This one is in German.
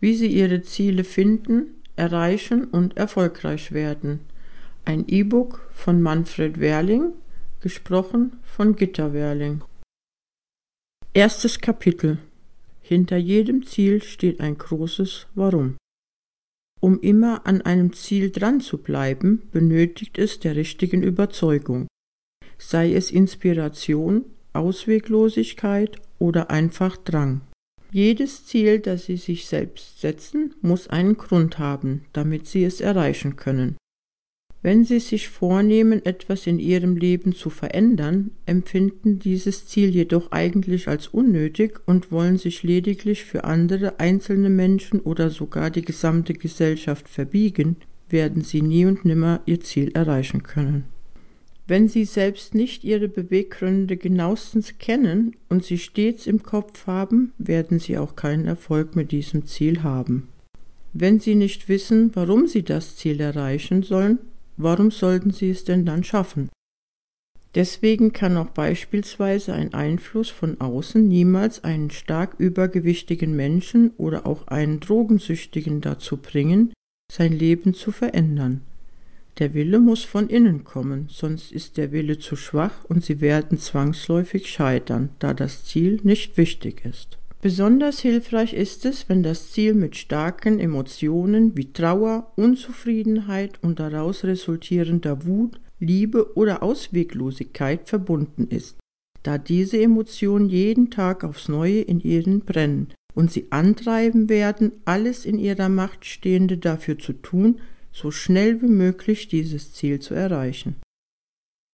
wie sie ihre Ziele finden, erreichen und erfolgreich werden. Ein E-Book von Manfred Werling, gesprochen von Gitta Werling. Erstes Kapitel. Hinter jedem Ziel steht ein großes Warum. Um immer an einem Ziel dran zu bleiben, benötigt es der richtigen Überzeugung, sei es Inspiration, Ausweglosigkeit oder einfach Drang. Jedes Ziel, das Sie sich selbst setzen, muss einen Grund haben, damit Sie es erreichen können. Wenn Sie sich vornehmen, etwas in Ihrem Leben zu verändern, empfinden dieses Ziel jedoch eigentlich als unnötig und wollen sich lediglich für andere einzelne Menschen oder sogar die gesamte Gesellschaft verbiegen, werden Sie nie und nimmer Ihr Ziel erreichen können. Wenn Sie selbst nicht Ihre Beweggründe genauestens kennen und sie stets im Kopf haben, werden Sie auch keinen Erfolg mit diesem Ziel haben. Wenn Sie nicht wissen, warum Sie das Ziel erreichen sollen, warum sollten Sie es denn dann schaffen? Deswegen kann auch beispielsweise ein Einfluss von außen niemals einen stark übergewichtigen Menschen oder auch einen Drogensüchtigen dazu bringen, sein Leben zu verändern. Der Wille muss von innen kommen, sonst ist der Wille zu schwach und sie werden zwangsläufig scheitern, da das Ziel nicht wichtig ist. Besonders hilfreich ist es, wenn das Ziel mit starken Emotionen wie Trauer, Unzufriedenheit und daraus resultierender Wut, Liebe oder Ausweglosigkeit verbunden ist, da diese Emotionen jeden Tag aufs neue in ihnen brennen und sie antreiben werden, alles in ihrer Macht Stehende dafür zu tun, so schnell wie möglich dieses Ziel zu erreichen.